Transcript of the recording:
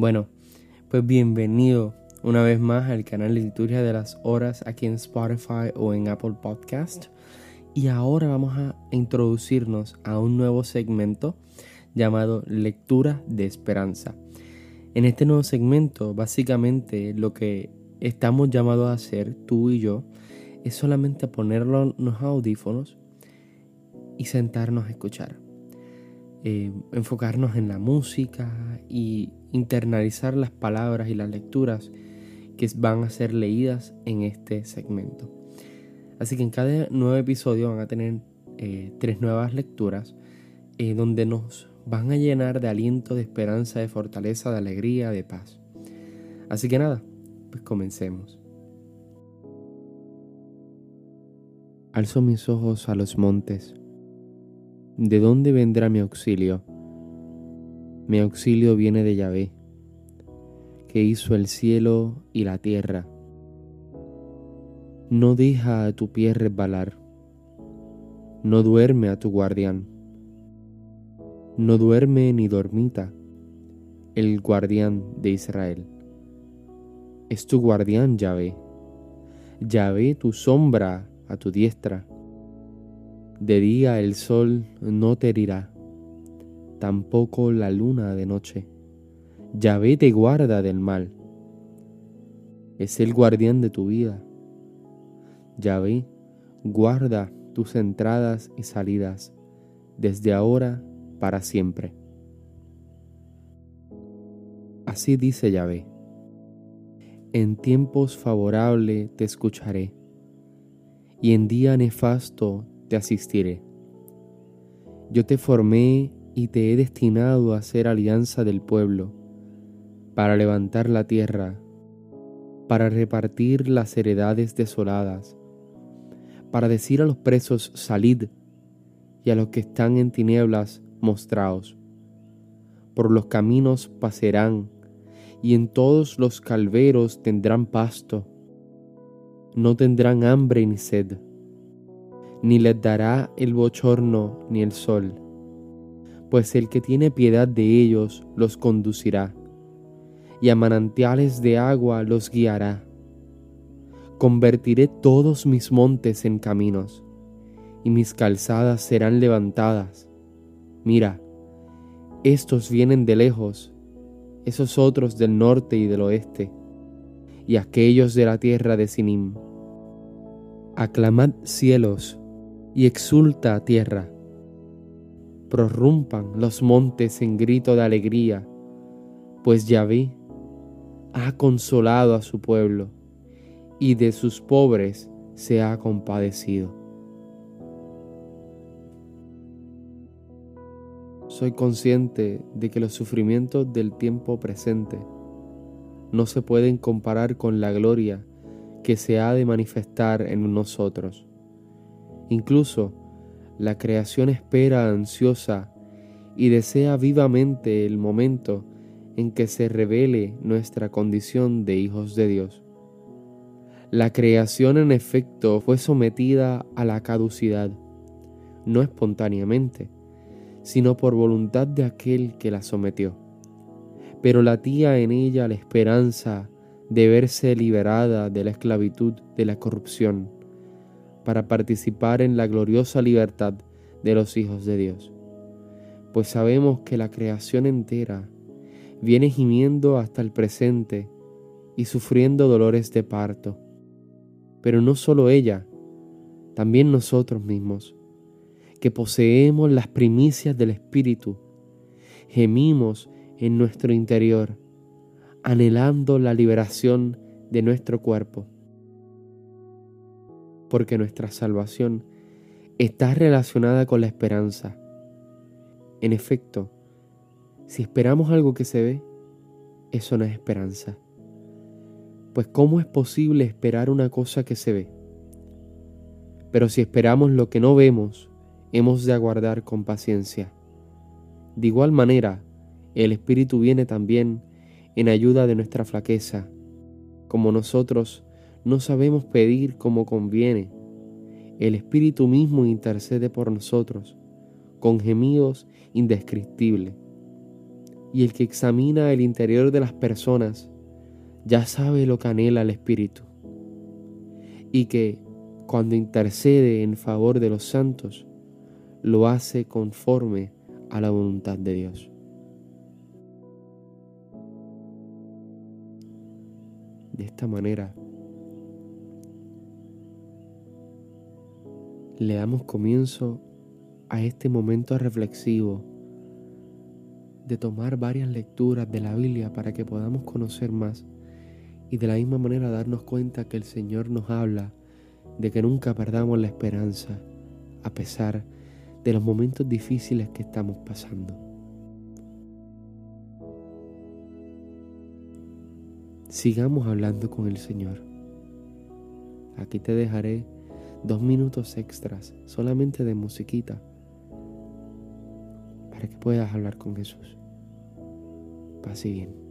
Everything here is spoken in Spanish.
Bueno, pues bienvenido una vez más al canal de Liturgia de las Horas aquí en Spotify o en Apple Podcast. Y ahora vamos a introducirnos a un nuevo segmento llamado Lectura de Esperanza. En este nuevo segmento, básicamente lo que estamos llamados a hacer, tú y yo, es solamente ponernos los audífonos y sentarnos a escuchar. Eh, enfocarnos en la música y internalizar las palabras y las lecturas que van a ser leídas en este segmento. Así que en cada nuevo episodio van a tener eh, tres nuevas lecturas eh, donde nos van a llenar de aliento, de esperanza, de fortaleza, de alegría, de paz. Así que nada, pues comencemos. Alzo mis ojos a los montes ¿De dónde vendrá mi auxilio? Mi auxilio viene de Yahvé, que hizo el cielo y la tierra. No deja a tu pie resbalar, no duerme a tu guardián, no duerme ni dormita el guardián de Israel. Es tu guardián Yahvé, Yahvé tu sombra a tu diestra de día el sol no te herirá, tampoco la luna de noche. Yahvé te guarda del mal. Es el guardián de tu vida. Yahvé guarda tus entradas y salidas desde ahora para siempre. Así dice Yahvé. En tiempos favorables te escucharé, y en día nefasto te asistiré. Yo te formé y te he destinado a ser alianza del pueblo, para levantar la tierra, para repartir las heredades desoladas, para decir a los presos, salid, y a los que están en tinieblas, mostraos. Por los caminos pasarán, y en todos los calveros tendrán pasto. No tendrán hambre ni sed ni les dará el bochorno ni el sol, pues el que tiene piedad de ellos los conducirá, y a manantiales de agua los guiará. Convertiré todos mis montes en caminos, y mis calzadas serán levantadas. Mira, estos vienen de lejos, esos otros del norte y del oeste, y aquellos de la tierra de Sinim. Aclamad cielos, y exulta tierra. Prorrumpan los montes en grito de alegría, pues Yahvé ha consolado a su pueblo y de sus pobres se ha compadecido. Soy consciente de que los sufrimientos del tiempo presente no se pueden comparar con la gloria que se ha de manifestar en nosotros. Incluso la creación espera ansiosa y desea vivamente el momento en que se revele nuestra condición de hijos de Dios. La creación en efecto fue sometida a la caducidad, no espontáneamente, sino por voluntad de aquel que la sometió. Pero latía en ella la esperanza de verse liberada de la esclavitud de la corrupción para participar en la gloriosa libertad de los hijos de Dios. Pues sabemos que la creación entera viene gimiendo hasta el presente y sufriendo dolores de parto. Pero no solo ella, también nosotros mismos, que poseemos las primicias del Espíritu, gemimos en nuestro interior, anhelando la liberación de nuestro cuerpo porque nuestra salvación está relacionada con la esperanza. En efecto, si esperamos algo que se ve, eso no es esperanza. Pues ¿cómo es posible esperar una cosa que se ve? Pero si esperamos lo que no vemos, hemos de aguardar con paciencia. De igual manera, el Espíritu viene también en ayuda de nuestra flaqueza, como nosotros no sabemos pedir como conviene. El Espíritu mismo intercede por nosotros con gemidos indescriptibles. y el que examina el interior de las personas ya sabe lo que anhela el Espíritu y que cuando intercede en favor de los santos lo hace conforme a la voluntad de Dios. De esta manera le damos comienzo a este momento reflexivo de tomar varias lecturas de la Biblia para que podamos conocer más y de la misma manera darnos cuenta que el Señor nos habla de que nunca perdamos la esperanza a pesar de los momentos difíciles que estamos pasando. Sigamos hablando con el Señor. Aquí te dejaré dos minutos extras solamente de musiquita para que puedas hablar con Jesús. Pase bien.